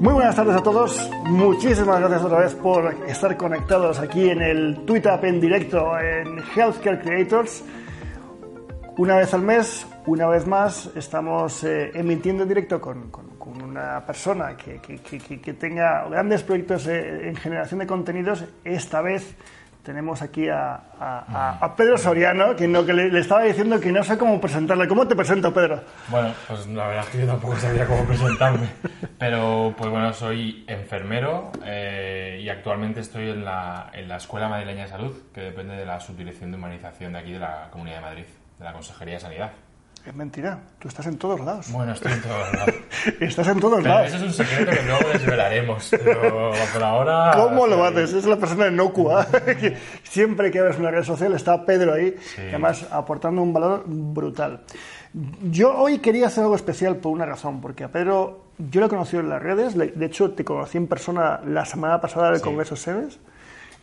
Muy buenas tardes a todos. Muchísimas gracias otra vez por estar conectados aquí en el TweetUp en directo en Healthcare Creators. Una vez al mes, una vez más, estamos eh, emitiendo en directo con, una persona que- que- que tenga grandes proyectos eh, en generación de contenidos. Esta vez tenemos aquí a, a- a- a Pedro Soriano, que, no, que le, le estaba diciendo que no sé cómo presentarle. ¿Cómo te presento, Pedro? Bueno, pues la verdad es que yo tampoco sabía cómo presentarme. Pero, pues bueno, soy enfermero eh, y actualmente estoy en la, en la Escuela Madrileña de Salud, que depende de la Subdirección de Humanización de aquí de la Comunidad de Madrid, de la Consejería de Sanidad. Es mentira, tú estás en todos lados. Bueno, estoy en todos lados. Estás en todos Pero lados. eso es un secreto que luego desvelaremos. Pero por ahora. ¿Cómo lo haces? Es la persona inocua. siempre que abres una red social está Pedro ahí, además aportando un valor brutal. Yo hoy quería hacer algo especial por una razón, porque a Pedro yo lo he conocido en las redes, de hecho te conocí en persona la semana pasada del Sí. Congreso SEBES.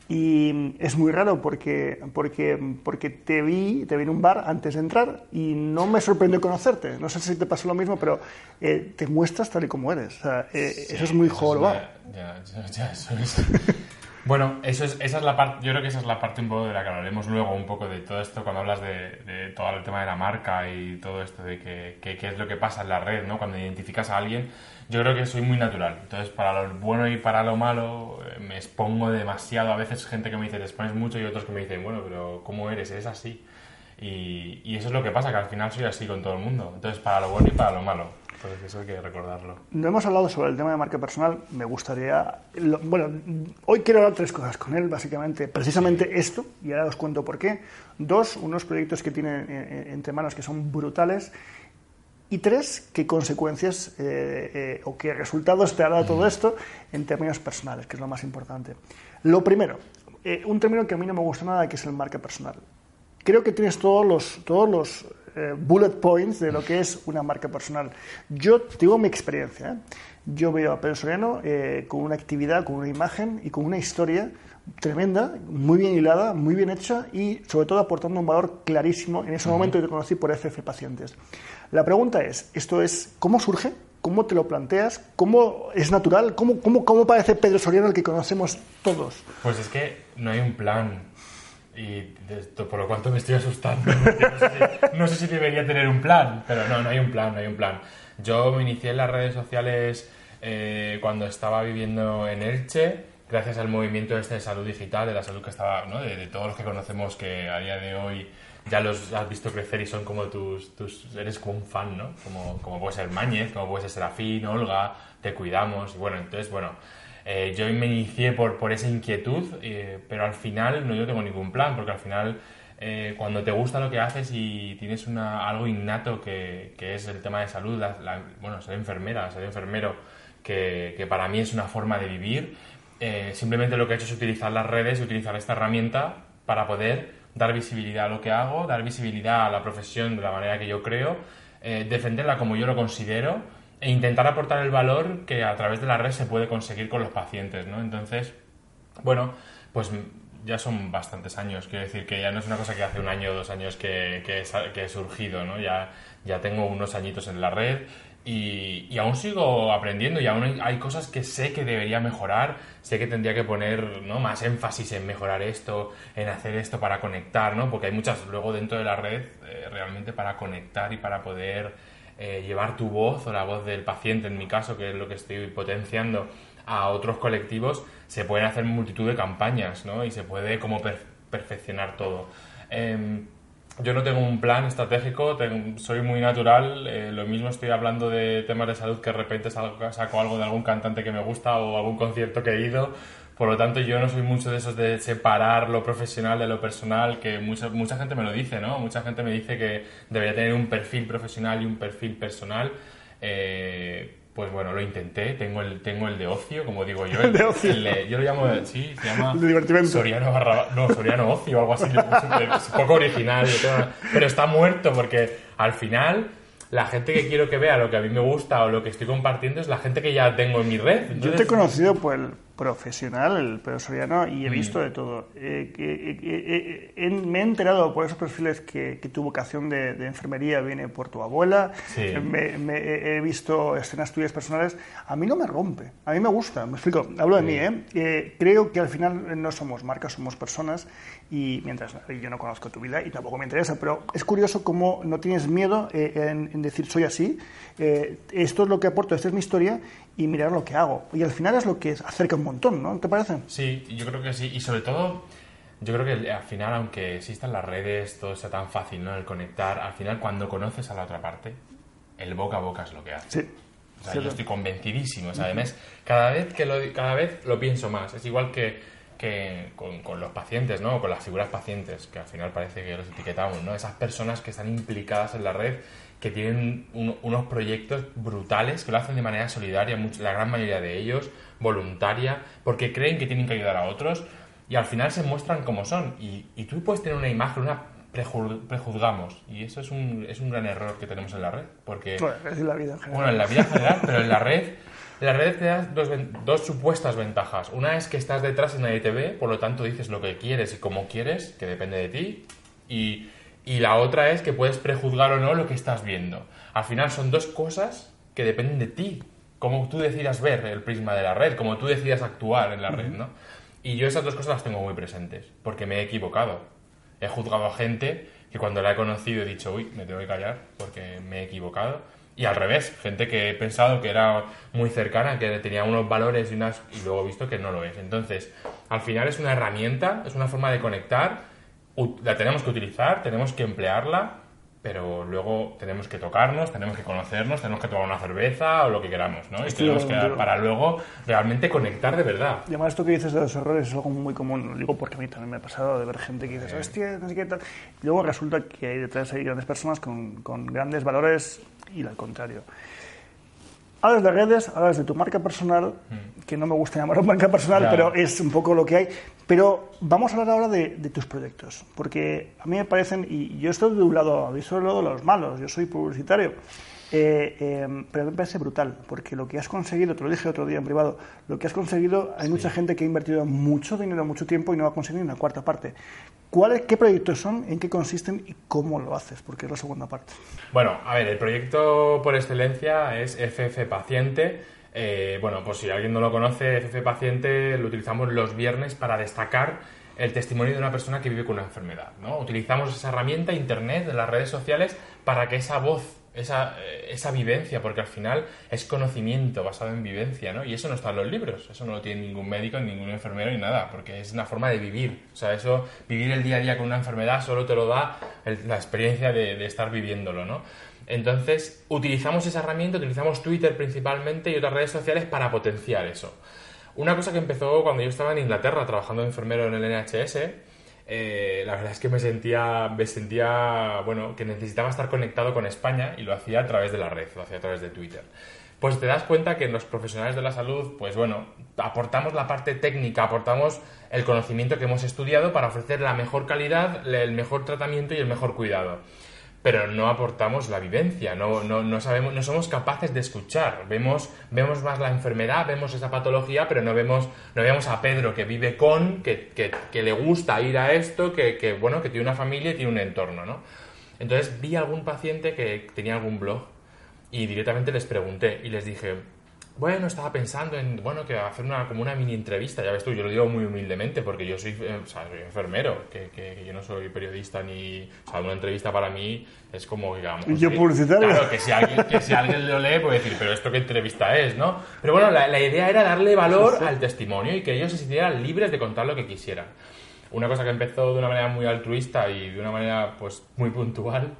Y es muy raro porque, porque, porque te vi, te vi en un bar antes de entrar y no me sorprendió conocerte. No sé si te pasó lo mismo, pero eh, te muestras tal y como eres. O sea, eh, eso es muy Eso jorobado. Ya, ya, ya, eso es. Bueno, eso es, esa es la parte, yo creo que esa es la parte un poco de la que hablaremos luego, un poco de todo esto, cuando hablas de, de todo el tema de la marca y todo esto de que, que- qué es lo que pasa en la red, ¿no? Cuando identificas a alguien, yo creo que soy muy natural. Entonces, para lo bueno y para lo malo, eh, me expongo demasiado. A veces gente que me dice, te expones mucho y otros que me dicen, bueno, pero ¿cómo eres? ¿Eres así? Y, y eso es lo que pasa, que al final soy así con todo el mundo. Entonces, para lo bueno y para lo malo. Pues eso hay que recordarlo. No hemos hablado sobre el tema de marca personal. Me gustaría. lo- bueno, hoy quiero hablar tres cosas con él, básicamente. Precisamente esto, y ahora os cuento por qué. Dos, unos proyectos que tiene eh, eh, entre manos que son brutales. Y tres, qué consecuencias eh, eh, o qué resultados te ha dado todo esto en términos personales, que es lo más importante. Lo primero, eh, un término que a mí no me gusta nada, que es el marca personal. Creo que tienes todos los, todos los bullet points de lo que es una marca personal. Yo digo mi experiencia. Yo veo a Pedro Soriano con una actividad, con una imagen y con una historia tremenda, muy bien hilada, muy bien hecha y sobre todo aportando un valor clarísimo. En ese momento yo te conocí por FF Pacientes. La pregunta es, ¿esto es cómo surge? ¿Cómo te lo planteas? ¿Cómo es natural? ¿Cómo, cómo, cómo parece Pedro Soriano el que conocemos todos? Pues es que no hay un plan. Y esto, por lo cual me estoy asustando. porque No sé, si, no sé si debería tener un plan, pero no, no hay un plan, no hay un plan. Yo me inicié en las redes sociales eh, cuando estaba viviendo en Elche, gracias al movimiento este de salud digital, de la salud que estaba, ¿no? de, de todos los que conocemos que a día de hoy ya los has visto crecer y son como tus, tus eres como un fan, ¿no? Como, como puede ser Mañez, como puede ser Serafín, Olga, Te Cuidamos, y bueno, entonces, bueno, eh, yo me inicié por, por esa inquietud, eh, pero al final no yo tengo ningún plan, porque al final eh, cuando te gusta lo que haces y tienes una, algo innato que, que es el tema de salud, la- la- bueno, ser enfermera, ser enfermero, que, que para mí es una forma de vivir, eh, simplemente lo que he hecho es utilizar las redes y utilizar esta herramienta para poder dar visibilidad a lo que hago, dar visibilidad a la profesión de la manera que yo creo, eh, defenderla como yo lo considero e intentar aportar el valor que a través de la red se puede conseguir con los pacientes, ¿no? Entonces, bueno, pues ya son bastantes años, quiero decir que ya no es una cosa que hace un año o dos años que, que, he surgido, ¿no? Ya tengo unos añitos en la red y, aún sigo aprendiendo y aún hay, cosas que sé que debería mejorar, sé que tendría que poner ¿no? más énfasis en mejorar esto, en hacer esto para conectar, ¿no? Porque hay muchas luego dentro de la red eh, realmente para conectar y para poder eh, llevar tu voz o la voz del paciente, en mi caso, que es lo que estoy potenciando a otros colectivos, se pueden hacer multitud de campañas, ¿no? Y se puede como per- perfeccionar todo. Em, yo no tengo un plan estratégico, soy muy natural, eh, lo mismo estoy hablando de temas de salud que de repente saco algo de algún cantante que me gusta o algún concierto que he ido, Por lo tanto, yo no soy mucho de esos de separar lo profesional de lo personal, que mucha, mucha gente me lo dice, ¿no? Mucha gente me dice que debería tener un perfil profesional y un perfil personal. Eh, pues bueno, lo intenté, tengo el, tengo el de ocio, como digo yo. El de ocio. el yo lo llamo, sí, se llama... De divertimento. Soriano barra... No, Soriano Ocio o algo así. Es un poco original. Pero está muerto porque al final la gente que quiero que vea lo que a mí me gusta o lo que estoy compartiendo es la gente que ya tengo en mi red. Yo te he conocido por el profesional, el Pedro Soriano, y he Mm. visto de todo. Eh, eh, eh, me he enterado por esos perfiles que, que tu vocación de, de enfermería viene por tu abuela. Sí. Me- me- he visto escenas tuyas personales. A mí no me rompe, a mí me gusta. Me explico, hablo de mí, ¿eh? Eh, Creo que al final no somos marcas, somos personas. Y mientras yo no conozco tu vida y tampoco me interesa, pero es curioso cómo no tienes miedo eh, en, en decir soy así, esto es lo que aporto, esta es mi historia y mirar lo que hago. Y al final es lo que acerca un montón, ¿no? ¿Te parece? Sí, yo creo que sí. Y sobre todo, yo creo que al final, aunque existan las redes, todo sea tan fácil, ¿no? El conectar, al final cuando conoces a la otra parte, el boca a boca es lo que hace. Sí. O sea, Sí, yo estoy convencidísimo. O sea, además, cada vez, que lo, cada vez lo pienso más. Es igual que, que con, con los pacientes, ¿no? Con las figuras pacientes, que al final parece que los etiquetamos, ¿no? Esas personas que están implicadas en la red, que tienen un- unos proyectos brutales, que lo hacen de manera solidaria, much- la gran mayoría de ellos, voluntaria, porque creen que tienen que ayudar a otros, y al final se muestran como son. Y, y tú puedes tener una imagen, una prejuz- prejuzgamos, y eso es un, es un gran error que tenemos en la red, porque... Bueno, es la vida en general. Bueno, en la vida en general, pero en la red, en la red te da dos, dos supuestas ventajas. Una es que estás detrás y nadie te ve, por lo tanto dices lo que quieres y como quieres, que depende de ti. Y, y la otra es que puedes prejuzgar o no lo que estás viendo. Al final son dos cosas que dependen de ti. Cómo tú decidas ver el prisma de la red, cómo tú decidas actuar en la red, ¿no? Y yo esas dos cosas las tengo muy presentes, porque me he equivocado. He juzgado a gente que cuando la he conocido he dicho, uy, me tengo que callar porque me he equivocado. Y al revés, gente que he pensado que era muy cercana, que tenía unos valores y unas y luego he visto que no lo es. Entonces, al final es una herramienta, es una forma de conectar, la tenemos que utilizar, tenemos que emplearla, pero luego tenemos que tocarnos, tenemos que conocernos, tenemos que tomar una cerveza o lo que queramos, ¿no? Y Estoy tenemos de que contigo. para luego realmente conectar de verdad. Y además esto que dices de los errores es algo muy común, lo digo porque a mí también me ha pasado de ver gente que dices, hostia, no sé qué tal. Y luego resulta que hay detrás hay grandes personas con, con grandes valores y al contrario. Hablas de redes, hablas de tu marca personal, que no me gusta llamar marca personal, pero es un poco lo que hay. Pero vamos a hablar ahora de, de tus proyectos, porque a mí me parecen, y yo estoy de un lado, yo soy del lado de los malos, yo soy publicitario, eh, eh, pero me parece brutal, porque lo que has conseguido, te lo dije otro día en privado, lo que has conseguido, hay mucha gente que ha invertido mucho dinero, mucho tiempo y no ha conseguido una cuarta parte. ¿Cuáles, ¿Qué proyectos son, en qué consisten y cómo lo haces? Porque es la segunda parte. Bueno, a ver, el proyecto por excelencia es FF Paciente. Eh, bueno, pues si alguien no lo conoce, FF Paciente lo utilizamos los viernes para destacar el testimonio de una persona que vive con una enfermedad. ¿no? Utilizamos esa herramienta, Internet, de las redes sociales, para que esa voz, esa, eh, esa vivencia, porque al final es conocimiento basado en vivencia, ¿no? Y eso no está en los libros, eso no lo tiene ningún médico, ningún enfermero ni nada, porque es una forma de vivir. O sea, eso, vivir el día a día con una enfermedad solo te lo da la experiencia de, de estar viviéndolo, ¿no? Entonces, utilizamos esa herramienta, utilizamos Twitter principalmente y otras redes sociales para potenciar eso. Una cosa que empezó cuando yo estaba en Inglaterra trabajando de enfermero en el NHS, eh, la verdad es que me sentía, me sentía, bueno, que necesitaba estar conectado con España y lo hacía a través de la red, lo hacía a través de Twitter. Pues te das cuenta que los profesionales de la salud, pues bueno, aportamos la parte técnica, aportamos el conocimiento que hemos estudiado para ofrecer la mejor calidad, el mejor tratamiento y el mejor cuidado pero no aportamos la vivencia, no, no, no sabemos, no somos capaces de escuchar. Vemos, vemos más la enfermedad, vemos esa patología, pero no vemos, no vemos a Pedro que vive con, que, que, que le gusta ir a esto, que, que, bueno, que tiene una familia y tiene un entorno, ¿no? Entonces vi algún paciente que tenía algún blog y directamente les pregunté y les dije, bueno, estaba pensando en, bueno, que hacer una, como una mini entrevista, ya ves tú, yo lo digo muy humildemente porque yo soy, eh, o sea, soy enfermero, que, que- que yo no soy periodista ni, o sea, una entrevista para mí es como, digamos... Y yo sí, publicitario. Claro, que si, alguien, que si alguien lo lee puede decir, pero esto qué entrevista es, ¿no? Pero bueno, la, la idea era darle valor al testimonio y que ellos se sintieran libres de contar lo que quisieran. Una cosa que empezó de una manera muy altruista y de una manera, pues, muy puntual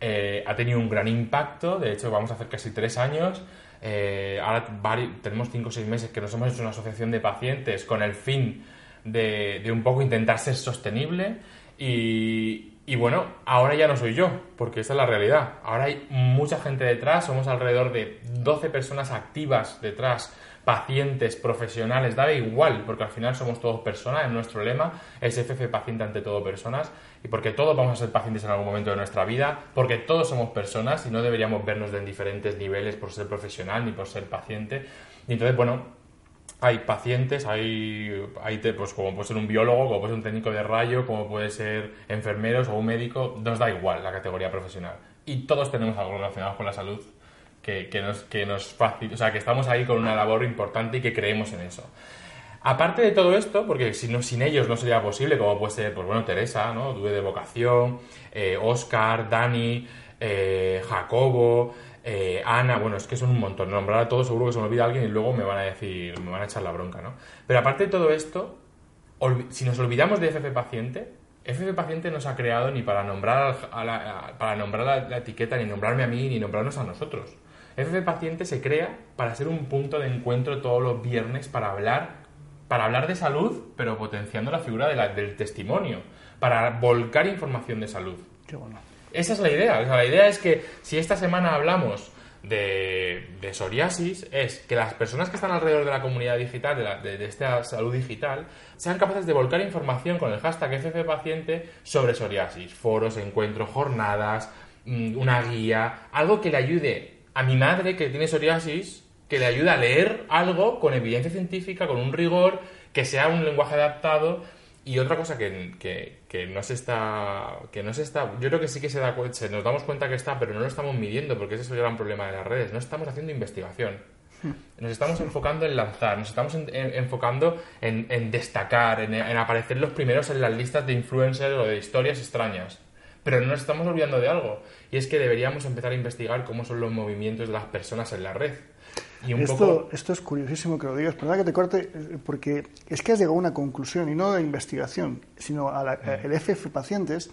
eh, ha tenido un gran impacto, de hecho vamos a hacer casi tres años. Eh, ahora tenemos cinco o seis meses que nos hemos hecho una asociación de pacientes con el fin de, un poco intentar ser sostenible y, y bueno, ahora ya no soy yo, porque esa es la realidad. Ahora hay mucha gente detrás, somos alrededor de 12 personas activas detrás, pacientes, profesionales, da igual, porque al final somos todos personas, en nuestro lema es FF paciente ante todo personas, y porque todos vamos a ser pacientes en algún momento de nuestra vida, porque todos somos personas y no deberíamos vernos de diferentes niveles por ser profesional ni por ser paciente. Y entonces, bueno, hay pacientes, hay, hay pues como puede ser un biólogo, como puede ser un técnico de rayo, como puede ser enfermeros o un médico, nos da igual la categoría profesional. Y todos tenemos algo relacionado con la salud que, nos, que nos o sea, que estamos ahí con una labor importante y que creemos en eso. Aparte de todo esto, porque si no, sin ellos no sería posible, como puede ser, pues bueno, Teresa, ¿no? Due de vocación, eh, Oscar, Dani, eh, Jacobo, eh, Ana, bueno, es que son un montón. Nombrar a todos seguro que se me olvida alguien y luego me van a decir, me van a echar la bronca, ¿no? Pero aparte de todo esto, si nos olvidamos de FF Paciente, FF Paciente no se ha creado ni para nombrar, la, para nombrar la, etiqueta, ni nombrarme a mí, ni nombrarnos a nosotros. FF Paciente se crea para ser un punto de encuentro todos los viernes para hablar, para hablar de salud, pero potenciando la figura del testimonio, para volcar información de salud. Qué bueno. Esa es la idea. la idea es que si esta semana hablamos de, psoriasis, es que las personas que están alrededor de la comunidad digital, de, esta salud digital, sean capaces de volcar información con el hashtag FFPaciente sobre psoriasis. Foros, encuentros, jornadas, mm, una guía, algo que le ayude a mi madre que tiene psoriasis, que le ayude a leer algo con evidencia científica, con un rigor, que sea un lenguaje adaptado y otra cosa que, que, no se está, que no se está, yo creo que sí que se da se nos damos cuenta que está, pero no lo estamos midiendo porque ese es el gran problema de las redes. No estamos haciendo investigación. Nos estamos enfocando en lanzar, nos estamos enfocando en, destacar, en, en, aparecer los primeros en las listas de influencers o de historias extrañas. Pero no nos estamos olvidando de algo, y es que deberíamos empezar a investigar cómo son los movimientos de las personas en la red. Esto, esto es curiosísimo que lo digas, perdona que te corte, eh, porque es que has llegado a una conclusión, y no de investigación, sino a la, el FF Pacientes.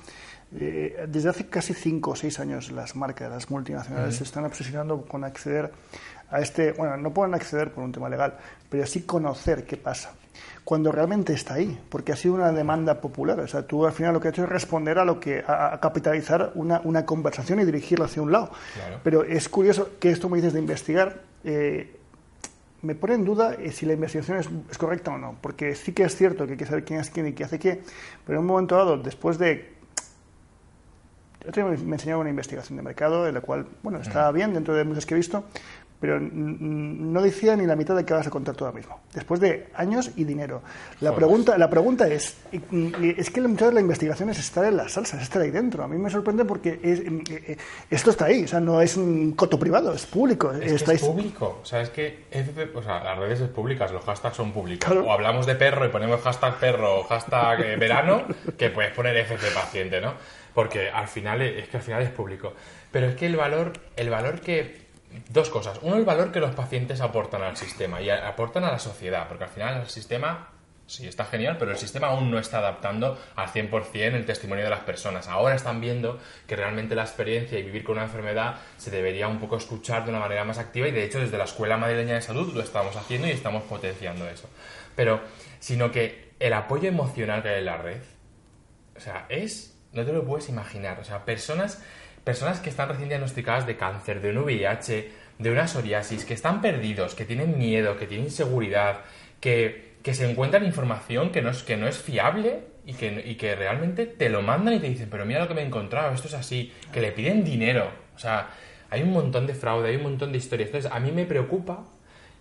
Eh, desde hace casi cinco o seis años las marcas, las multinacionales, se están obsesionando con acceder a este, bueno, no pueden acceder por un tema legal, pero sí conocer qué pasa cuando realmente está ahí, porque ha sido una demanda popular. O sea, tú al final lo que has hecho es responder a lo que a, capitalizar una, una, conversación y dirigirla hacia un lado. Pero es curioso que esto me dices de investigar. Eh, me pone en duda eh, si la investigación es, correcta o no, porque sí que es cierto que hay que saber quién es quién y qué hace qué, pero en un momento dado, después de yo me enseñaba una investigación de mercado, en la cual, bueno, estaba bien dentro de muchas que he visto, pero no decía ni la mitad de que vas a contar tú ahora mismo, después de años y dinero. La, pregunta, la pregunta es, es que muchas de la investigación es estar en la salsa, es estar ahí dentro. A mí me sorprende porque eh, eh, esto está ahí, o sea, no es un coto privado, es público. Es, es público, o sea, es que o sea, las redes son públicas, los hashtags son públicos. O hablamos de perro y ponemos hashtag perro o hashtag eh, verano, que puedes poner FP paciente, ¿no? Porque al final es que al final es público. Pero es que el valor, el valor que dos cosas. Uno, el valor que los pacientes aportan al sistema y aportan a la sociedad, porque al final el sistema sí está genial, pero el sistema aún no está adaptando al 100% el testimonio de las personas. Ahora están viendo que realmente la experiencia y vivir con una enfermedad se debería un poco escuchar de una manera más activa y de hecho desde la Escuela Madrileña de Salud lo estamos haciendo y estamos potenciando eso. Pero, sino que el apoyo emocional que hay en la red, o sea, es, no te lo puedes imaginar, o sea, personas personas que están recién diagnosticadas de cáncer, de un VIH, de una psoriasis, que están perdidos, que tienen miedo, que tienen inseguridad, que, se encuentran información que no es, que no es fiable y que, y que realmente te lo mandan y te dicen, pero mira lo que me he encontrado, esto es así, que le piden dinero. O sea, hay un montón de fraude, hay un montón de historias. Entonces, a mí me preocupa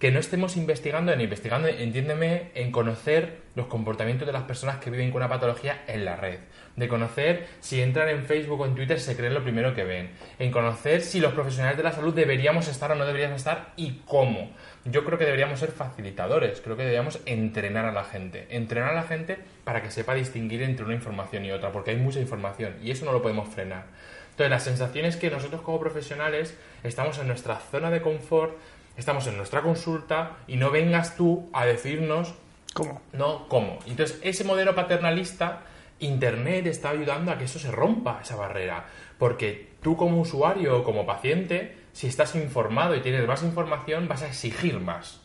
que no estemos investigando, en investigando, entiéndeme, en conocer los comportamientos de las personas que viven con una patología en la red, de conocer si entran en Facebook o en Twitter se creen lo primero que ven, en conocer si los profesionales de la salud deberíamos estar o no deberíamos estar y cómo. Yo creo que deberíamos ser facilitadores, creo que deberíamos entrenar a la gente, entrenar a la gente para que sepa distinguir entre una información y otra, porque hay mucha información y eso no lo podemos frenar. Entonces, la sensación es que nosotros como profesionales estamos en nuestra zona de confort, estamos en nuestra consulta y no vengas tú a decirnos cómo. No, cómo. Entonces, ese modelo paternalista Internet está ayudando a que eso se rompa, esa barrera. Porque tú como usuario o como paciente, si estás informado y tienes más información, vas a exigir más.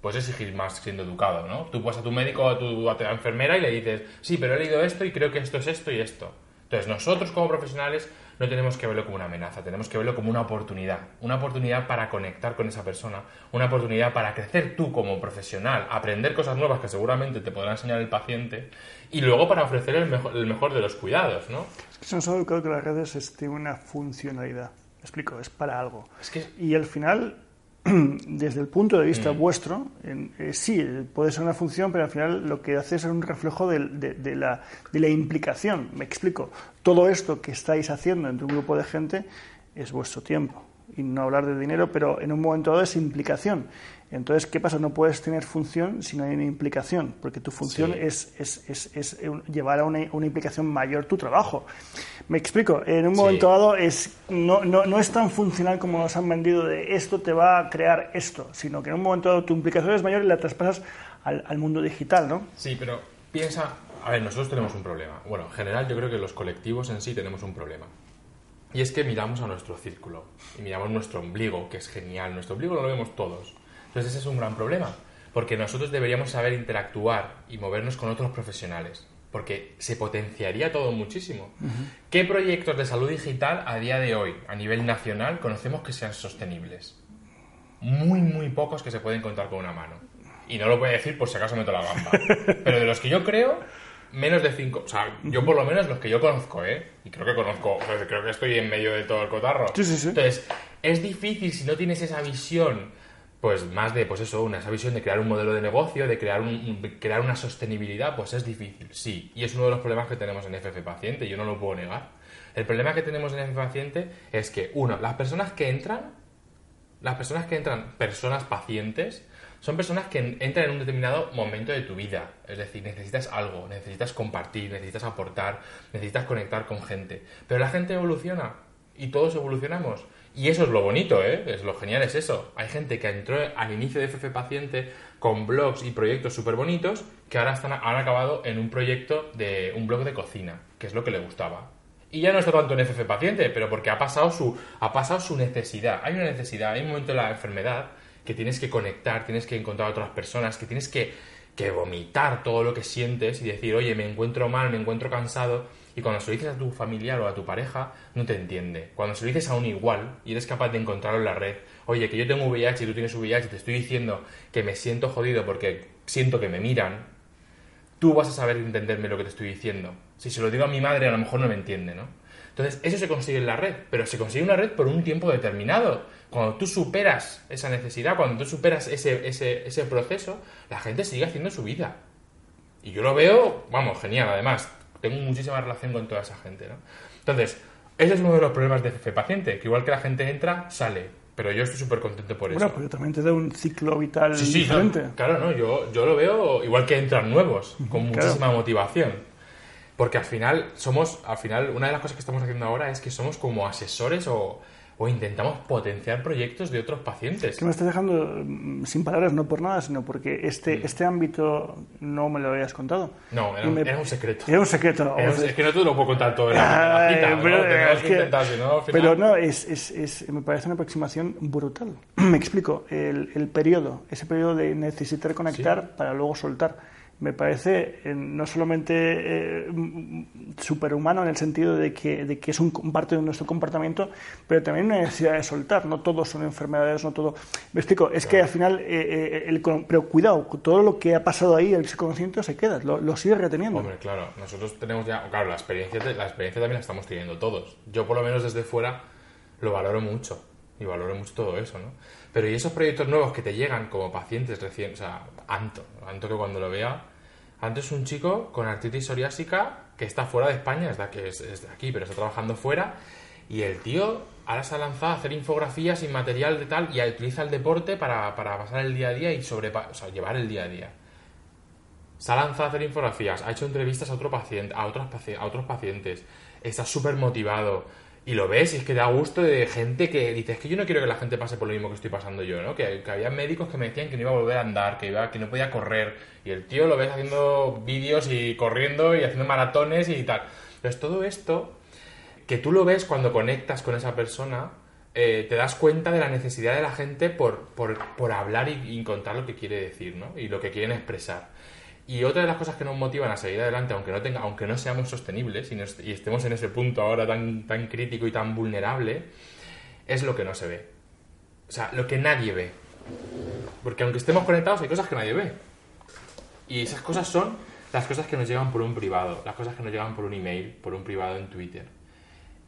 Puedes exigir más siendo educado, ¿no? Tú vas a tu médico o a tu, a tu enfermera y le dices, sí, pero he leído esto y creo que esto es esto y esto. Entonces nosotros como profesionales no tenemos que verlo como una amenaza, tenemos que verlo como una oportunidad, una oportunidad para conectar con esa persona, una oportunidad para crecer tú como profesional, aprender cosas nuevas que seguramente te podrá enseñar el paciente y luego para ofrecer el mejor, el mejor de los cuidados, ¿no? Es que nos ha educado que las redes es, tienen una funcionalidad. Me explico, es para algo. Es que- Y al final, desde el punto de vista Mm. vuestro, en- eh, sí, puede ser una función, pero al final lo que hace es un reflejo de, de la, de la implicación. Me explico. Todo esto que estáis haciendo entre un grupo de gente es vuestro tiempo. Y no hablar de dinero, pero en un momento dado es implicación. Entonces, ¿qué pasa? No puedes tener función si no hay una implicación, porque tu función Sí. es, es, es, es un- llevar a una, una implicación mayor tu trabajo. Me explico. En un Sí. momento dado es, no, no, no es tan funcional como nos han vendido de esto te va a crear esto, sino que en un momento dado tu implicación es mayor y la traspasas al, al mundo digital, ¿no? Sí, pero piensa, a ver, nosotros tenemos un problema. Bueno, en general yo creo que los colectivos en sí tenemos un problema. Y es que miramos a nuestro círculo y miramos nuestro ombligo, que es genial. Nuestro ombligo lo vemos todos. Entonces ese es un gran problema, porque nosotros deberíamos saber interactuar y movernos con otros profesionales, porque se potenciaría todo muchísimo. ¿Qué proyectos de salud digital a día de hoy, a nivel nacional, conocemos que sean sostenibles? muy, muy pocos que se pueden contar con una mano. Y no lo voy a decir por si acaso meto la gamba. Pero de los que yo creo, menos de cinco. O sea, yo por lo menos los que yo conozco, ¿eh? Y creo que conozco, creo que estoy en medio de todo el cotarro. Sí, sí, sí. Entonces, es difícil si no tienes esa visión, pues más de, pues eso, una, esa visión de crear un modelo de negocio, de crear, crear una sostenibilidad, pues es difícil, sí. Y es uno de los problemas que tenemos en FF Paciente, yo no lo puedo negar. El problema que tenemos en FF Paciente es que, uno, las personas que entran las personas que entran, personas pacientes, son personas que en- entran en un determinado momento de tu vida. Es decir, necesitas algo, necesitas compartir, necesitas aportar, necesitas conectar con gente. Pero la gente evoluciona y todos evolucionamos. Y eso es lo bonito, ¿eh? Es lo genial es eso. Hay gente que entró al inicio de FF Paciente con blogs y proyectos súper bonitos que ahora están, han acabado en un proyecto de un blog de cocina, que es lo que le gustaba. Y ya no está tanto en FF paciente, pero porque ha pasado su, ha pasado su necesidad. Hay una necesidad, hay un momento en la enfermedad que tienes que conectar, tienes que encontrar a otras personas, que tienes que, que vomitar todo lo que sientes y decir, oye, me encuentro mal, me encuentro cansado. Y cuando se lo dices a tu familiar o a tu pareja, no te entiende. Cuando se lo dices a un igual y eres capaz de encontrarlo en la red, oye, que yo tengo VIH y tú tienes VIH, te estoy diciendo que me siento jodido porque siento que me miran, tú vas a saber entenderme lo que te estoy diciendo. Si se lo digo a mi madre, a lo mejor no me entiende, ¿no? Entonces, eso se consigue en la red, pero se consigue en la red por un tiempo determinado. Cuando tú superas esa necesidad, cuando tú superas ese, ese, ese proceso, la gente sigue haciendo su vida. Y yo lo veo, vamos, genial, además. Tengo muchísima relación con toda esa gente, ¿no? Entonces, ese es uno de los problemas de FF Paciente, que igual que la gente entra, sale. Pero yo estoy súper contento por Bueno, eso. pero también te da un ciclo vital Sí, sí, no, diferente. claro, no, yo, yo lo veo igual que entran nuevos, con Claro. muchísima motivación. Porque al final somos, al final, una de las cosas que estamos haciendo ahora es que somos como asesores o, o intentamos potenciar proyectos de otros pacientes. Que me estás dejando mm, sin palabras, no por nada, sino porque este, este ámbito no me lo habías contado. Mm. No, era, me- era un secreto. Era un secreto. Era un- es que no te lo puedo contar todo Ay, cita, ¿no? pero, es que intentar, no, al final- pero no, es, es, es- me parece una aproximación brutal. Me explico, el, el periodo, ese periodo de necesitar conectar para luego soltar, me parece eh, no solamente eh, superhumano en el sentido de que, de que es un parte de nuestro comportamiento, pero también una necesidad de soltar. No todos son enfermedades, no todo. Me explico, es que al final, eh, eh, el, pero cuidado, todo lo que ha pasado ahí, el subconsciente se queda, lo, lo sigue reteniendo. Hombre, claro, nosotros tenemos ya, claro, la experiencia, la experiencia también la estamos teniendo todos. Yo por lo menos desde fuera lo valoro mucho y valoro mucho todo eso, ¿no? Pero y esos proyectos nuevos que te llegan como pacientes recién, o sea, Anto, Anto que cuando lo vea, Anto es un chico con artritis psoriásica que está fuera de España, es de aquí, es- aquí pero está trabajando fuera y el tío ahora se ha lanzado a hacer infografías y material de tal y utiliza el deporte para, para pasar el día a día y sobre, o sea, llevar el día a día. Se ha lanzado a hacer infografías, ha hecho entrevistas a, otro paciente, otros, a otros pacientes, está súper motivado, Y lo ves y es que da gusto de gente que dice, es que yo no quiero que la gente pase por lo mismo que estoy pasando yo, ¿no? Que, que había médicos que me decían que no iba a volver a andar, que, iba, que no podía correr. Y el tío lo ves haciendo vídeos y corriendo y haciendo maratones y tal. Entonces todo esto, que tú lo ves cuando conectas con esa persona, eh, te das cuenta de la necesidad de la gente por, por, por hablar y, y contar lo que quiere decir, ¿no? Y lo que quieren expresar. Y otra de las cosas que nos motivan a seguir adelante, aunque no, tenga, aunque no seamos sostenibles y, estemos en ese punto ahora tan, tan crítico y tan vulnerable, es lo que no se ve. O sea, lo que nadie ve. Porque aunque estemos conectados, hay cosas que nadie ve. Y esas cosas son las cosas que nos llegan por un privado, las cosas que nos llegan por un email, por un privado en Twitter.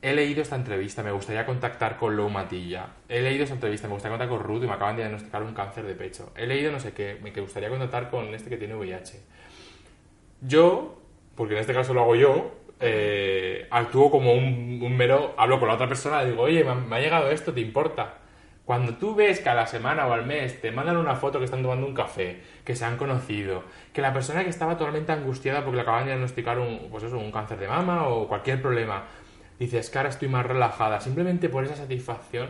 He leído esta entrevista, me gustaría contactar con Lou Matilla. He leído esta entrevista, me gustaría contactar con Ruth y me acaban de diagnosticar un cáncer de pecho. He leído no sé qué, me gustaría contactar con este que tiene VIH. Yo, porque en este caso lo hago yo, eh, actúo como un, un mero, hablo con la otra persona digo, oye, me ha, me ha llegado esto, ¿te importa? Cuando tú ves que a la semana o al mes te mandan una foto que están tomando un café, que se han conocido, que la persona que estaba totalmente angustiada porque le acaban de diagnosticar un, pues eso, un cáncer de mama o cualquier problema, dices que ahora estoy más relajada, simplemente por esa satisfacción,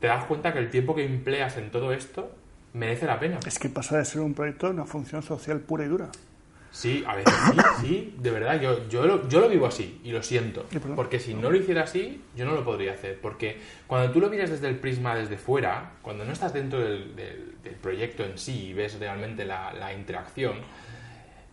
te das cuenta que el tiempo que empleas en todo esto merece la pena. Es que pasa de ser un proyecto a una función social pura y dura. Sí, a veces sí, sí, de verdad, yo, yo, lo, yo lo vivo así y lo siento. Porque si no lo hiciera así, yo no lo podría hacer. Porque cuando tú lo miras desde el prisma desde fuera, cuando no estás dentro del, del- del proyecto en sí y ves realmente la, la interacción,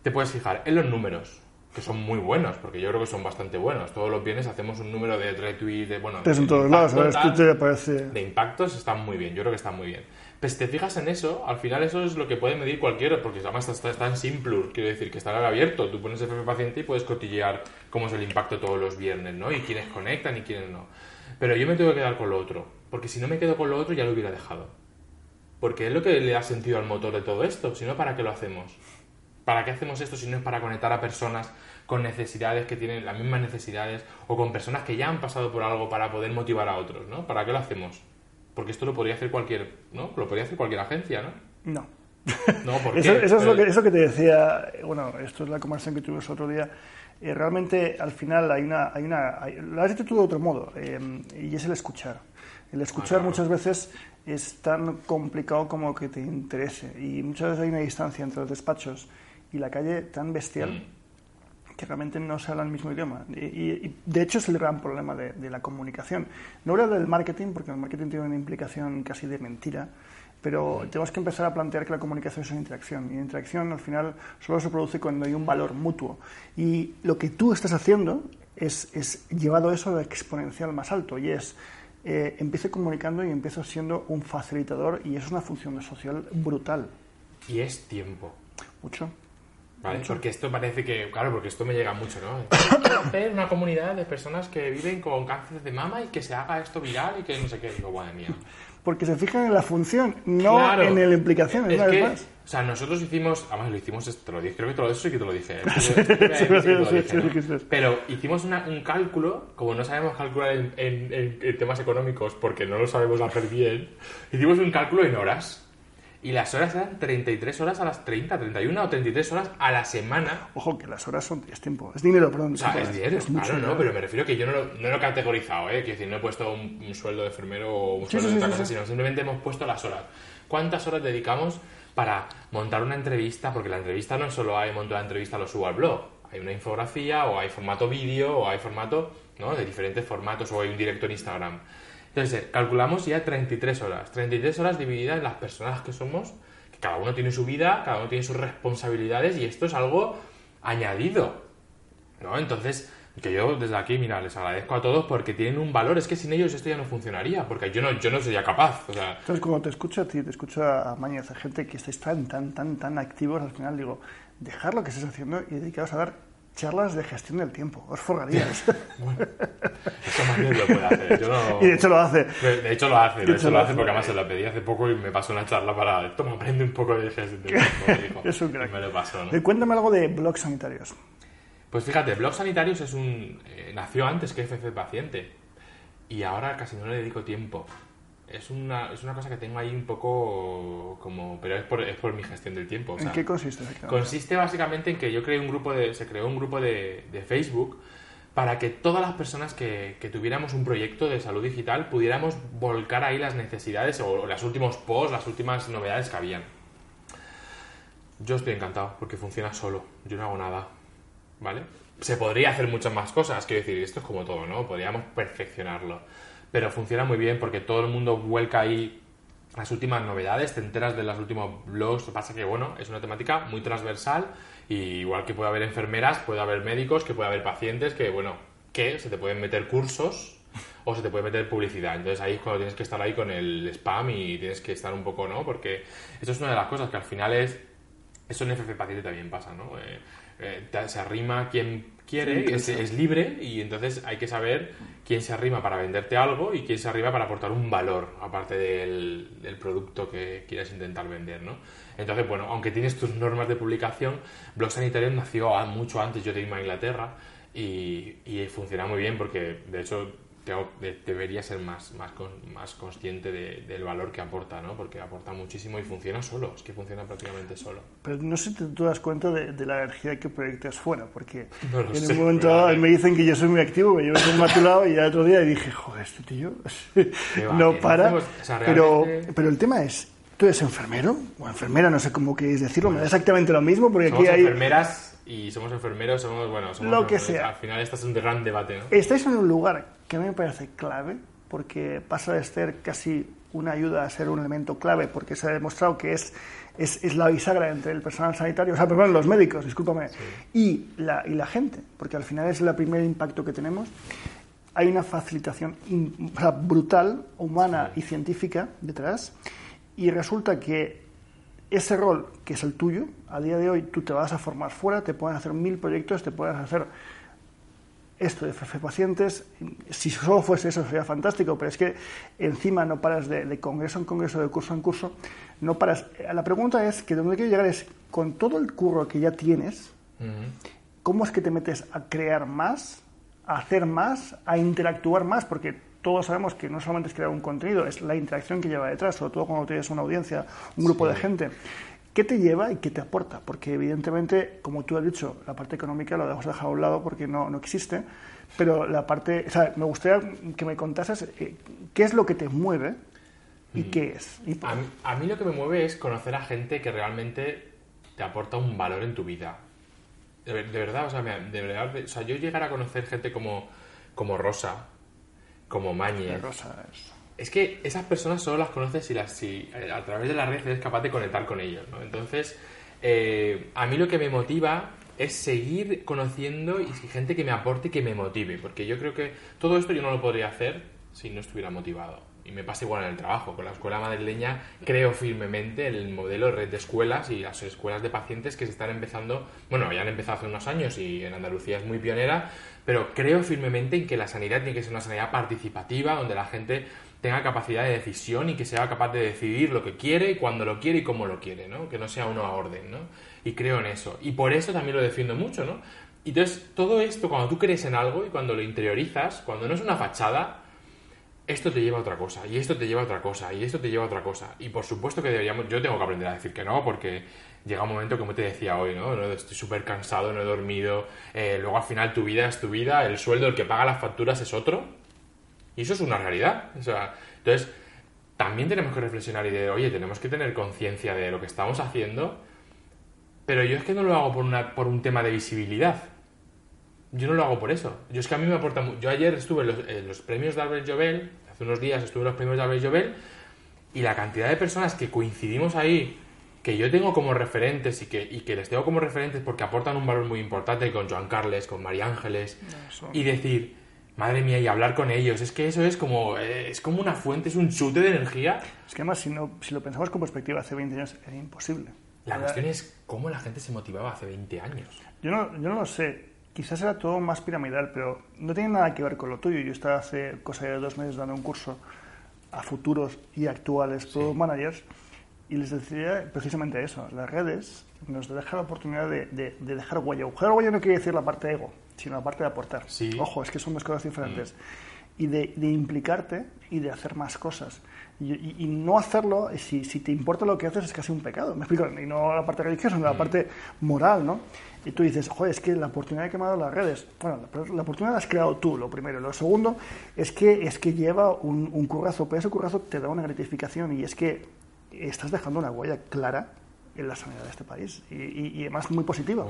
te puedes fijar en los números, que son muy buenos, porque yo creo que son bastante buenos. Todos los viernes hacemos un número de retweets, de, bueno, Pero en de todos lados, de impactos están muy bien, yo creo que están muy bien. Pues si te fijas en eso, al final eso es lo que puede medir cualquiera, porque además está, está en Simplur, quiero decir que está abierto. Tú pones FF paciente y puedes cotillear cómo es el impacto todos los viernes, ¿no? Y quiénes conectan y quiénes no. Pero yo me tengo que quedar con lo otro, porque si no me quedo con lo otro ya lo hubiera dejado. Porque es lo que le da sentido al motor de todo esto, si no, ¿para qué lo hacemos? ¿Para qué hacemos esto si no es para conectar a personas con necesidades que tienen las mismas necesidades o con personas que ya han pasado por algo para poder motivar a otros, ¿no? ¿Para qué lo hacemos? Porque esto lo podría hacer cualquier, ¿no? Lo podría hacer cualquier agencia, ¿no? No. No, ¿por qué? Eso, eso es lo que, Eh, eso que te decía, bueno, esto es la conversación que tuvimos otro día. Eh, realmente, al final, hay una. Hay una hay- lo has dicho tú de otro modo, eh, y es el escuchar. El escuchar claro. muchas veces es tan complicado como que te interese. Y muchas veces hay una distancia entre los despachos y la calle tan bestial Mm. que realmente no se habla el mismo idioma. Y, y- y, de hecho es el gran problema de, de la comunicación. No hablo del marketing, porque el marketing tiene una implicación casi de mentira, pero tenemos que empezar a plantear que la comunicación es una interacción. Y la interacción al final solo se produce cuando hay un valor mutuo. Y lo que tú estás haciendo es, es llevado eso al exponencial más alto, y es... Eh, empiezo comunicando y empiezo siendo un facilitador y es una función social brutal. Y es tiempo. Mucho. ¿Vale? Porque esto parece que, claro, porque esto me llega mucho, ¿no? Hacer una comunidad de personas que viven con cáncer de mama y que se haga esto viral y que no sé qué. Digo, madre mía. Porque se fijan en la función, no Claro. en la implicación, Es que, más. o sea, nosotros hicimos, además lo hicimos, te lo dije, creo que te lo, eso sí que te lo dije. ¿eh? Pero hicimos una- un cálculo, como no sabemos calcular en, en- en- en temas económicos porque no lo sabemos hacer bien, hicimos un cálculo en horas. Y las horas eran 33 horas a las 30, 31 o 33 horas a la semana. Ojo, que las horas son es tiempo, es dinero, perdón. O sea, es dinero, mucho claro, no, dinero. pero me refiero que yo no lo, no lo he categorizado, ¿eh? Quiero decir, no he puesto un, un sueldo de enfermero o un Sí, sueldo sí, de otra sí, cosa, sino simplemente hemos puesto las horas. ¿Cuántas horas dedicamos para montar una entrevista? Porque la entrevista no es solo hay monto la entrevista, lo subo al blog. Hay una infografía, o hay formato vídeo, o hay formato, ¿no? De diferentes formatos, o hay un directo en Instagram. Entonces, eh, calculamos ya 33 horas. 33 horas divididas en las personas que somos, que cada uno tiene su vida, cada uno tiene sus responsabilidades, y esto es algo añadido. ¿No? Entonces, que yo desde aquí, mira, les agradezco a todos porque tienen un valor. Es que sin ellos esto ya no funcionaría, porque yo no, yo no sería capaz. Entonces, cuando te escucho a ti, te escucho a Mañez, a gente que estáis tan, tan, tan, tan activos, al final digo, dejar lo que estáis haciendo y dedicaros a dar charlas de gestión del tiempo. Os forraríais. eso más bien lo puede hacer. Yo no... y de hecho lo hace. De hecho lo hace, de, De hecho lo hace porque además se la pedí hace poco y me pasó una charla para toma, aprende un poco de gestión del tiempo", me dijo. Es un crack. Y me lo pasó, ¿no? Eh, Cuéntame algo de blogs sanitarios. Pues fíjate, Blog Sanitarios es un eh, nació antes que FF Paciente y ahora casi no le dedico tiempo. Es una, es una cosa que tengo ahí un poco como... Pero es por, es por mi gestión del tiempo. o ¿En qué consiste? Consiste básicamente en que yo creé un grupo de, se creó un grupo de, de Facebook para que todas las personas que, que tuviéramos un proyecto de salud digital pudiéramos volcar ahí las necesidades o, o los últimos posts, las últimas novedades que habían. Yo estoy encantado porque funciona solo, yo no hago nada, ¿vale? Se podría hacer muchas más cosas, quiero decir, esto es como todo, ¿no? Podríamos perfeccionarlo, pero funciona muy bien porque todo el mundo vuelca ahí las últimas novedades, te enteras de los últimos blogs, pasa que, bueno, es una temática muy transversal y igual que puede haber enfermeras, puede haber médicos, que puede haber pacientes, que, bueno, que se te pueden meter cursos o se te puede meter publicidad. Entonces ahí es cuando tienes que estar ahí con el spam y tienes que estar un poco, ¿no? Porque esto es una de las cosas que al final es... Eso en FF Paciente también pasa, ¿no? Eh, eh, se arrima quien quiere, es, es libre y entonces hay que saber quién se arrima para venderte algo y quién se arrima para aportar un valor aparte del, del producto que quieras intentar vender, ¿no? Entonces, bueno, aunque tienes tus normas de publicación, Blog Sanitarium nació mucho antes yo de irme a Inglaterra y, y funciona muy bien porque, de hecho, tengo- de- debería ser más, más, con- más consciente de- del valor que aporta, ¿no? Porque aporta muchísimo y funciona solo, es que funciona prácticamente solo. Pero no sé si tú das cuenta de, de la energía que proyectas fuera, porque No en sé, un momento dado me dicen que yo soy muy activo, yo soy matulado y ya otro día dije, joder, este tío no para. hacemos- o sea, pero, realmente- pero el tema es, ¿tú eres enfermero o enfermera? No sé cómo queréis decirlo, me da exactamente lo mismo, porque aquí hay... enfermeras y somos enfermeros, somos, bueno, somos Lo que sea. Al final este es un gran debate, ¿no? Estáis en un lugar que a mí me parece clave, porque pasa de ser casi una ayuda a ser un elemento clave, porque se ha demostrado que es, es, es la bisagra entre el personal sanitario, o sea, perdón, los médicos, discúlpame, y, la, y la gente, porque al final es el primer impacto que tenemos. Hay una facilitación in- o sea, brutal, humana y científica detrás, y resulta que ese rol, que es el tuyo, a día de hoy tú te vas a formar fuera, te pueden hacer mil proyectos, te puedes hacer esto de pacientes, si solo fuese eso sería fantástico, pero es que encima no paras de, de congreso en congreso, de curso en curso, no paras. La pregunta es que donde quiero llegar es, con todo el curro que ya tienes, ¿cómo es que te metes a crear más, a hacer más, a interactuar más? Porque todos sabemos que no solamente es crear un contenido, es la interacción que lleva detrás, sobre todo cuando tienes una audiencia, un grupo de gente. ¿Qué te lleva y qué te aporta? Porque evidentemente, como tú has dicho, la parte económica lo hemos dejado a un lado porque no, no existe, pero la parte, o sea, me gustaría que me contases eh, qué es lo que te mueve y qué es. Y A mí, a mí lo que me mueve es conocer a gente que realmente te aporta un valor en tu vida. De, ver- de verdad, o sea, me- de verdad, de- o sea, yo llegar a conocer gente como, como Rosa, como Mañez, Rosa, es- es que esas personas solo las conoces si, las, si eh, a través de la red eres capaz de conectar con ellos, ¿no? Entonces, eh, a mí lo que me motiva es seguir conociendo y gente que me aporte y que me motive, porque yo creo que todo esto yo no lo podría hacer si no estuviera motivado. Y me pasa igual en el trabajo. Con la escuela madrileña creo firmemente en el modelo de red de escuelas y las escuelas de pacientes que se están empezando, bueno, ya han empezado hace unos años y en Andalucía es muy pionera, pero creo firmemente en que la sanidad tiene que ser una sanidad participativa, donde la gente tenga capacidad de decisión y que sea capaz de decidir lo que quiere, cuando lo quiere y cómo lo quiere, ¿no? Que no sea uno a orden, ¿no? Y creo en eso. Y por eso también lo defiendo mucho, ¿no? Y Entonces, todo esto, cuando tú crees en algo y cuando lo interiorizas, cuando no es una fachada, esto te lleva a otra cosa, y esto te lleva a otra cosa, y esto te lleva a otra cosa. Y por supuesto que deberíamos, yo tengo que aprender a decir que no, porque llega un momento, como te decía hoy. No, Estoy súper cansado, no he dormido, eh, luego al final tu vida es tu vida, el sueldo, el que paga las facturas es otro, y eso es una realidad. O sea, entonces, también tenemos que reflexionar y de, oye, tenemos que tener conciencia de lo que estamos haciendo, pero yo es que no lo hago por, una, por un tema de visibilidad. Yo no lo hago por eso. Yo es que a mí me aporta mu- Yo ayer estuve en los, en los premios de Albert Jovel, hace unos días estuve en los premios de Albert Jovel, y la cantidad de personas que coincidimos ahí, que yo tengo como referentes y que, y que les tengo como referentes porque aportan un valor muy importante con Joan Carles, con María Ángeles, y decir, madre mía, y hablar con ellos, es que eso es como, eh, es como una fuente, es un chute de energía. Es que además, si, no, si lo pensamos con perspectiva hace 20 años, era imposible. La Era- cuestión es cómo la gente se motivaba hace 20 años. Yo no, yo no lo sé. Quizás era todo más piramidal, pero no tiene nada que ver con lo tuyo. Yo estaba hace cosa de dos meses dando un curso a futuros y actuales product managers y les decía precisamente eso. Las redes nos dejan la oportunidad de, de- de dejar huella. Dejar huella no quiere decir la parte ego, sino la parte de aportar. Sí. Ojo, es que son dos cosas diferentes. y de, de implicarte y de hacer más cosas. Y, y- y no hacerlo, si, si te importa lo que haces, es casi un pecado. Me explico, y no la parte religiosa, sino la parte moral, ¿no? Y tú dices, joder, es que la oportunidad que me ha dado las redes, bueno, la, la oportunidad la has creado tú, lo primero. Lo segundo es que, es que lleva un, un currazo, pero ese currazo te da una gratificación y es que estás dejando una huella clara en la sanidad de este país y, y- y además muy positiva.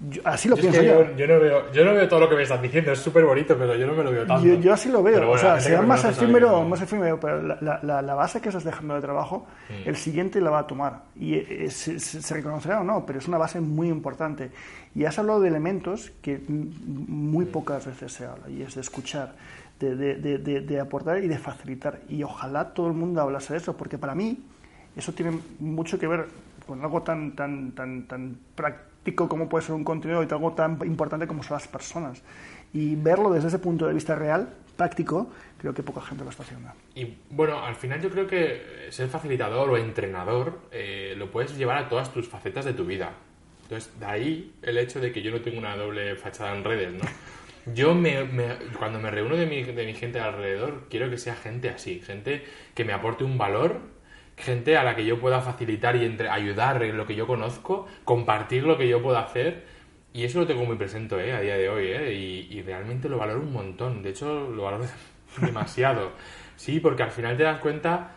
Yo- así lo Yo es pienso que yo. yo, no veo, yo no veo todo lo que me estás diciendo, es súper bonito, pero yo no me lo veo tanto. Yo, yo así lo veo. Bueno, o sea, será más efímero, más efímero, pero la, la- la- base que estás dejando de trabajo, Mm. el siguiente la va a tomar. Y eh, se, se- se reconocerá o no, pero es una base muy importante. Y has hablado de elementos que muy Mm. pocas veces se habla, y es de escuchar, de, de- de- de- de aportar y de facilitar. Y ojalá todo el mundo hablase de eso, porque para mí eso tiene mucho que ver con algo tan, tan, tan, tan práctico como puede ser un contenido y algo tan importante como son las personas. Y verlo desde ese punto de vista real, práctico, creo que poca gente lo está haciendo. Y bueno, al final yo creo que ser facilitador o entrenador eh, lo puedes llevar a todas tus facetas de tu vida. Entonces, de ahí el hecho de que yo no tengo una doble fachada en redes, ¿no? Yo me- cuando me reúno de mi, de mi gente alrededor, quiero que sea gente así, gente que me aporte un valor, gente a la que yo pueda facilitar y entre, ayudar en lo que yo conozco, compartir lo que yo pueda hacer. Y eso lo tengo muy presente ¿eh? a día de hoy, ¿eh? y, realmente lo valoro un montón. De hecho, lo valoro demasiado. Sí, porque al final te das cuenta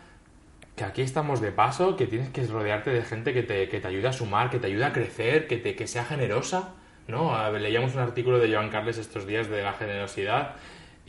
que aquí estamos de paso, que tienes que rodearte de gente que te, que te ayude a sumar, que te ayude a crecer, que, te, que sea generosa. ¿no? Leíamos un artículo de Joan Carles estos días de la generosidad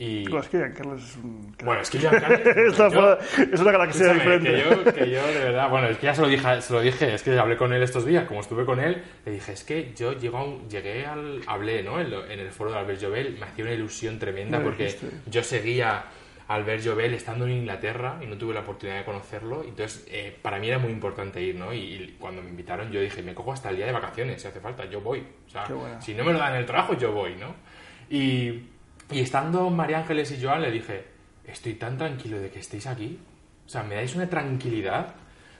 y... Bueno, es que Carlos es un... Bueno, es que fuera- es una galaxia diferente. Que yo, que yo, de verdad, bueno, es que ya se lo, dije, se lo dije, es que hablé con él estos días, como estuve con él, le dije, es que yo llego a un- llegué al, hablé, ¿no? En, lo- en el foro de Albert Jovel, me hacía una ilusión tremenda Me porque dijiste. yo seguía Albert Jovel estando en Inglaterra y no tuve la oportunidad de conocerlo, entonces eh, para mí era muy importante ir, ¿no? Y, y cuando me invitaron yo dije, me cojo hasta el día de vacaciones, si hace falta, yo voy, o sea, bueno. si no me lo dan en el trabajo, yo voy, ¿no? Y, y estando María Ángeles y Joan le dije, estoy tan tranquilo de que estéis aquí. O sea, me dais una tranquilidad.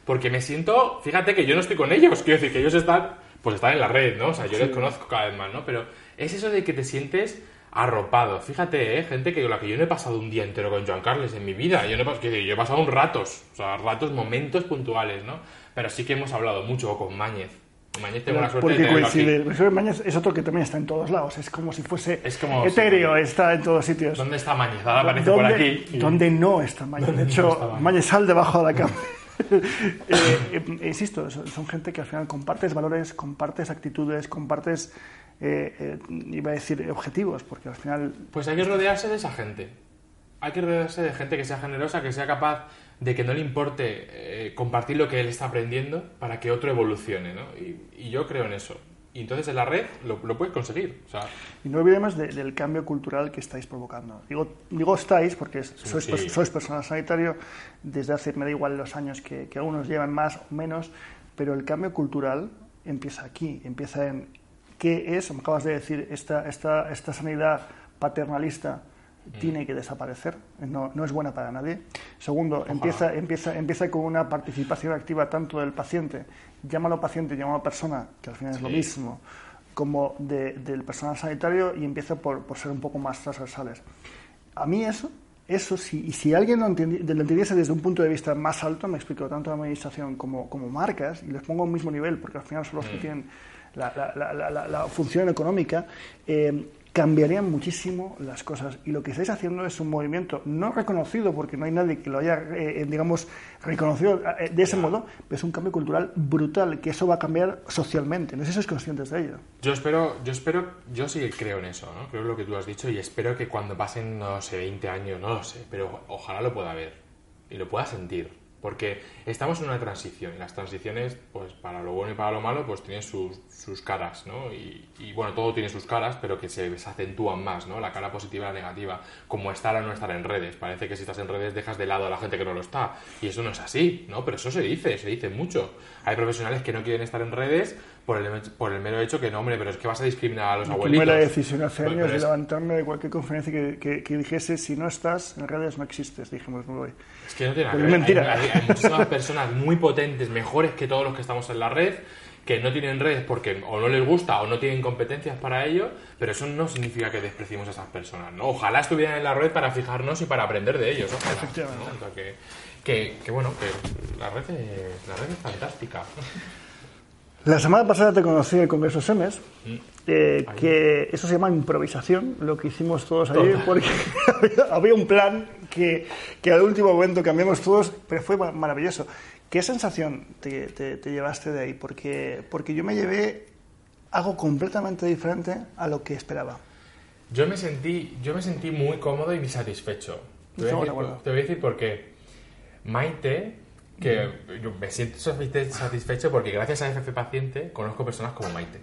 Porque me siento, fíjate que yo no estoy con ellos, quiero decir que ellos están, pues están en la red, ¿no? O sea, yo les conozco cada vez más, ¿no? Pero es eso de que te sientes arropado. Fíjate, ¿eh? Gente que con la que yo no he pasado un día entero con Joan Carles en mi vida. Yo no he, decir, yo he pasado un ratos, o sea, ratos, momentos puntuales, ¿no? Pero sí que hemos hablado mucho, o con Mañez. Mañez Porque coincide. El señor Mañez es otro que también está en todos lados. Es como si fuese Es como- etéreo, está en todos sitios. ¿Dónde está Mañez? Ahora aparece por ¿Dónde- aquí. y- ¿Dónde no está Mañez? ¿Dónde De no hecho, está Mañez? Sal debajo de la cama. Eh, eh, insisto, son son gente que al final compartes valores, compartes actitudes, compartes, eh, eh, iba a decir, objetivos, porque al final Pues hay que rodearse de esa gente. Hay que rodearse de gente que sea generosa, que sea capaz de que no le importe eh, compartir lo que él está aprendiendo para que otro evolucione, ¿no? Y, y yo creo en eso. Y entonces en la red lo, lo puedes conseguir. O sea, Y no olvidemos de- del cambio cultural que estáis provocando. Digo, digo estáis porque sois, sí. sois personal sanitario desde hace, me da igual los años que, que algunos llevan más o menos, pero el cambio cultural empieza aquí, empieza en qué es, me acabas de decir, esta, esta, esta sanidad paternalista tiene que desaparecer, no, no es buena para nadie. Segundo, empieza, empieza, empieza con una participación activa tanto del paciente, llámalo paciente, llámalo persona, que al final es lo Sí. mismo, como de- del personal sanitario y empieza por, por ser un poco más transversales. A mí eso, eso si, y si alguien lo, entendi- lo entendiese desde un punto de vista más alto, me explico, tanto la administración como, como marcas, y les pongo a un mismo nivel, porque al final son los que tienen la- la- la- la función económica, eh, cambiarían muchísimo las cosas. Y lo que estáis haciendo es un movimiento no reconocido, porque no hay nadie que lo haya, eh, eh, digamos, reconocido eh, de ese modo, pero es un cambio cultural brutal, que eso va a cambiar socialmente. No sé si sois conscientes de ello. yo espero, yo espero, yo sí creo en eso, ¿no? Creo en lo que tú has dicho y espero que cuando pasen, no sé, 20 años, no lo sé, pero ojalá lo pueda ver y lo pueda sentir. Porque estamos en una transición y las transiciones, pues para lo bueno y para lo malo, pues tienen sus, sus caras, ¿no? Y, bueno, todo tiene sus caras, pero que se, se acentúan más, ¿no? La cara positiva y la negativa, como estar o no estar en redes. Parece que si estás en redes dejas de lado a la gente que no lo está. Y eso no es así, ¿no? Pero eso se dice, se dice mucho. Hay profesionales que no quieren estar en redes por el, por el mero hecho que, no, hombre, pero es que vas a discriminar a los Tomé abuelitos. la decisión hace años de es- levantarme de cualquier conferencia que, que- que dijese si no estás en redes no existes. Dijimos, no voy. Es que no tiene nada Pues que es ver. mentira. Hay, hay- hay muchísimas personas muy potentes, mejores que todos los que estamos en la red, que no tienen redes porque o no les gusta o no tienen competencias para ello, pero eso no significa que despreciemos a esas personas, ¿no? Ojalá estuvieran en la red para fijarnos y para aprender de ellos, ojalá, Efectivamente. ¿no? O sea, que, que, que, bueno, que la red es, la red es fantástica. La semana pasada te conocí en el Congreso SEMES, Mm. eh, que eso se llama improvisación, lo que hicimos todos allí, porque había, un plan que, que al último momento cambiamos todos, pero fue ma- maravilloso. ¿Qué sensación te, te- te llevaste de ahí? Porque, porque yo me llevé algo completamente diferente a lo que esperaba. Yo me sentí, yo me sentí muy cómodo y satisfecho. Te voy, a decir, te voy a decir por qué. Maite, que yo me siento satisfe- satisfecho porque gracias a FF Paciente conozco personas como Maite.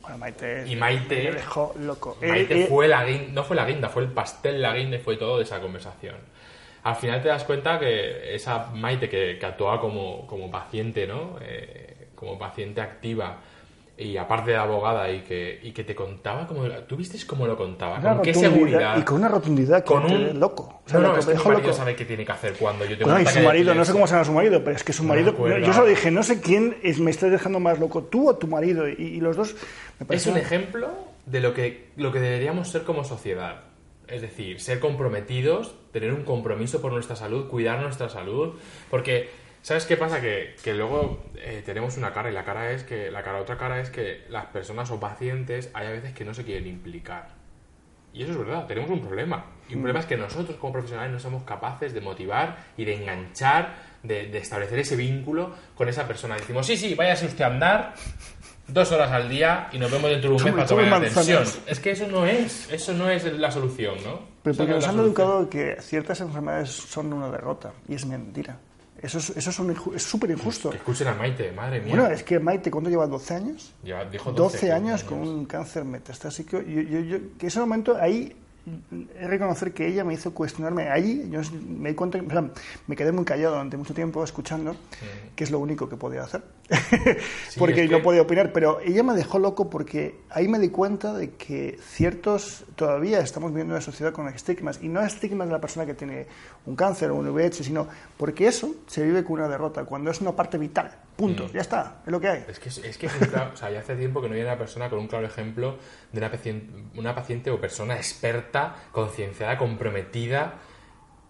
Bueno, Maite, Y Maite- me dejó loco. Eh, Maite eh, fue la guinda, no fue la guinda, fue el pastel la guinda y fue todo de esa conversación. Al final te das cuenta que esa Maite que, que actuaba como, como paciente, ¿no? Eh, como paciente activa y aparte de abogada y que, y que te contaba como... ¿Tú viste cómo lo contaba? una ¿Con qué seguridad? Y con una rotundidad que con un loco. O sea, no, lo no, es que mi marido sabe qué tiene que hacer cuando yo tengo un y su marido, no sé cómo se llama su marido, pero es que su No marido, yo solo ahora. dije, no sé quién es, me está dejando más loco, tú o tu marido, y, y los dos me Es parecieron- un ejemplo de lo que, lo que deberíamos ser como sociedad. Es decir, ser comprometidos, tener un compromiso por nuestra salud, cuidar nuestra salud. Porque, ¿sabes qué pasa? Que, que luego eh, tenemos una cara y la cara es que, la cara, otra cara es que las personas o pacientes hay a veces que no se quieren implicar. Y eso es verdad, tenemos un problema. Y un problema es que nosotros como profesionales no somos capaces de motivar y de enganchar, de, de establecer ese vínculo con esa persona. Decimos, sí, sí, váyase usted a andar dos horas al día y nos vemos dentro de un mes para tomar la atención. Es que eso no es, eso no es la solución, ¿no? Pero porque no nos han solución. educado que ciertas enfermedades son una derrota, y es mentira. Eso es eso es súper injusto. Que escuchen a Maite, madre mía. Bueno, es que Maite, ¿cuándo lleva 12 años? Dijo 12 12 años con un cáncer metastásico. Yo, yo, yo- que ese momento ahí reconocer que ella me hizo cuestionarme allí. Yo me di cuenta, o sea, me quedé muy callado durante mucho tiempo escuchando, que es lo único que podía hacer, porque que- podía opinar. Pero ella me dejó loco porque ahí me di cuenta de que ciertos todavía estamos viviendo una sociedad con estigmas y no estigmas de la persona que tiene un cáncer o un VIH, sino porque eso se vive con una derrota cuando es una parte vital. Punto. Ya está. Es lo que hay. Es que es, es que es un claro- o sea, ya hace tiempo que no viene una persona con un claro ejemplo de una paciente, una paciente o persona experta, concienciada, comprometida.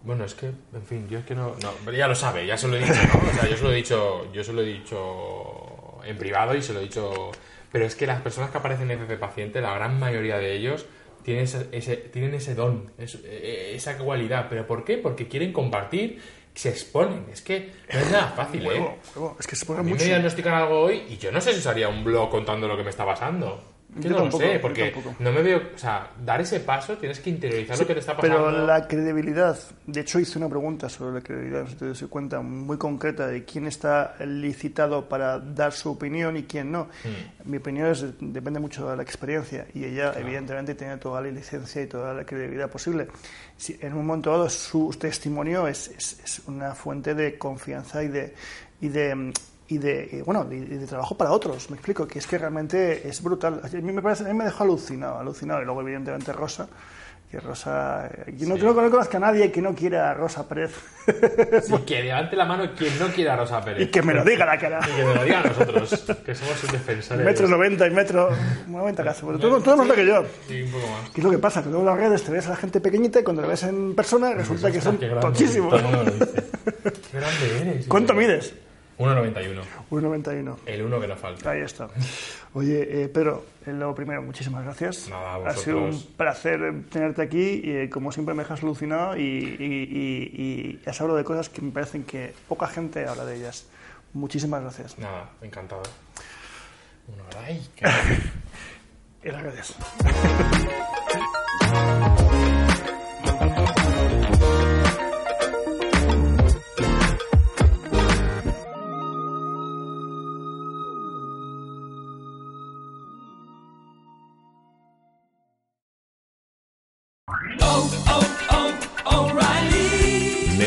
Bueno, es que, en fin, yo es que no, no, ya lo sabe, ya se lo he dicho, ¿no? O sea, yo se lo he dicho, yo se lo he dicho en privado y se lo he dicho, pero es que las personas que aparecen en FP Paciente, la gran mayoría de ellos tienen ese, ese- tienen ese don, es- eh, esa cualidad, pero ¿por qué? Porque quieren compartir, se exponen, es que no es nada fácil, ¿eh? Huevo. Es que se pone A mí mucho. me diagnostican algo hoy y yo no sé si os haría un blog contando lo que me está pasando. Que Yo no tampoco, lo sé, porque no me veo. O sea, dar ese paso tienes que interiorizar lo que te está pasando. Pero la credibilidad, de hecho hice una pregunta sobre la credibilidad, si te das cuenta, muy concreta de quién está licitado para dar su opinión y quién no. Hmm. Mi opinión es, depende mucho de la experiencia y ella evidentemente tiene toda la licencia y toda la credibilidad posible. Si en un momento dado su testimonio es, es- es una fuente de confianza y de... Y de y de, eh, bueno, de, de trabajo para otros, me explico, que es que realmente es brutal. A mí me, parece, a mí me dejó alucinado, alucinado. Y luego, evidentemente, Rosa, que Rosa... eh, Yo no, Sí. creo que no conozca a nadie que no quiera a Rosa Pérez. Sí, que levante la mano quien no quiera a Rosa Pérez. y que me lo diga la cara. Y que me lo diga a nosotros, que somos sus defensores. Metro 90 y metro 90 casi. Pero tú, tú más pequeño que yo. Sí, un poco más. ¿Qué es lo que pasa? Que luego en las redes te ves a la gente pequeñita y cuando la ves en persona resulta que son tochísimos. lo. Qué grande eres. ¿Cuánto mides? 1,91. 1,91. El uno que no falta. Ahí está. Oye, eh, Pedro, eh, lo primero, muchísimas gracias. Nada, ha sido un placer tenerte aquí y eh, como siempre me dejas alucinado y, y, y, y has hablado de cosas que me parecen que poca gente habla de ellas. Muchísimas gracias. Nada, encantado. Hora. Ay, qué... Gracias.